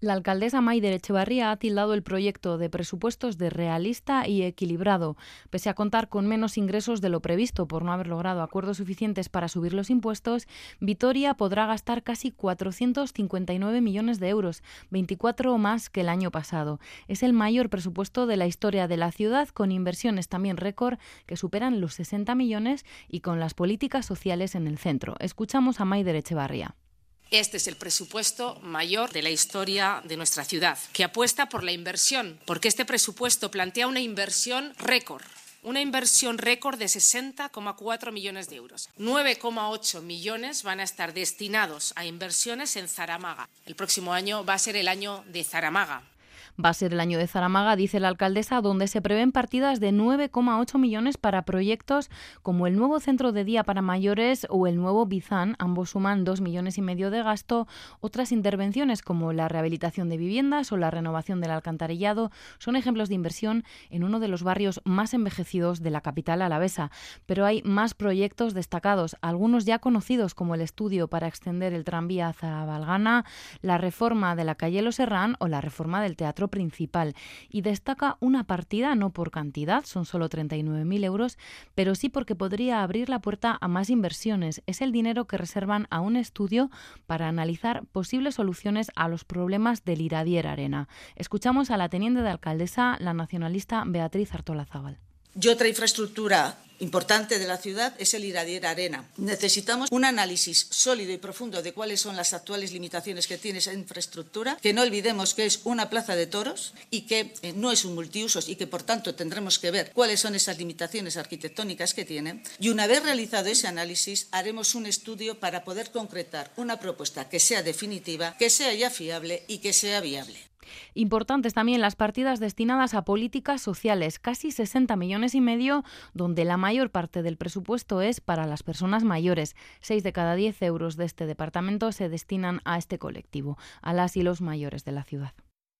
La alcaldesa Maider Echevarría ha tildado el proyecto de presupuestos de realista y equilibrado. Pese a contar con menos ingresos de lo previsto por no haber logrado acuerdos suficientes para subir los impuestos, Vitoria podrá gastar casi 459 millones de euros, 24 o más que el año pasado. Es el mayor presupuesto de la historia de la ciudad, con inversiones también récord que superan los 60 millones y con las políticas sociales en el centro. Escuchamos a Maider Echevarría. Este es el presupuesto mayor de la historia de nuestra ciudad, que apuesta por la inversión, porque este presupuesto plantea una inversión récord una inversión récord de 60,4 millones de euros. 9,8 millones van a estar destinados a inversiones en Zaramaga. El próximo año va a ser el año de Zaramaga. Va a ser el año de Zaramaga, dice la alcaldesa, donde se prevén partidas de 9,8 millones para proyectos como el nuevo centro de día para mayores o el nuevo Bizán. Ambos suman 2 millones y medio de gasto. Otras intervenciones como la rehabilitación de viviendas o la renovación del alcantarillado son ejemplos de inversión en uno de los barrios más envejecidos de la capital alavesa. Pero hay más proyectos destacados, algunos ya conocidos como el estudio para extender el tranvía a Zabalgana, la reforma de la calle Los Serrán o la reforma del Teatro principal y destaca una partida no por cantidad, son solo 39.000 euros, pero sí porque podría abrir la puerta a más inversiones. Es el dinero que reservan a un estudio para analizar posibles soluciones a los problemas del Iradier Arena. Escuchamos a la teniente de alcaldesa, la nacionalista Beatriz Artola Zaval. Y otra infraestructura importante de la ciudad es el Iradier Arena. Necesitamos un análisis sólido y profundo de cuáles son las actuales limitaciones que tiene esa infraestructura, que no olvidemos que es una plaza de toros y que eh, no es un multiusos y que por tanto tendremos que ver cuáles son esas limitaciones arquitectónicas que tiene. Y una vez realizado ese análisis, haremos un estudio para poder concretar una propuesta que sea definitiva, que sea ya fiable y que sea viable. Importantes también las partidas destinadas a políticas sociales, casi 60 millones y medio, donde la mayor parte del presupuesto es para las personas mayores. Seis de cada diez euros de este departamento se destinan a este colectivo, a las y los mayores de la ciudad.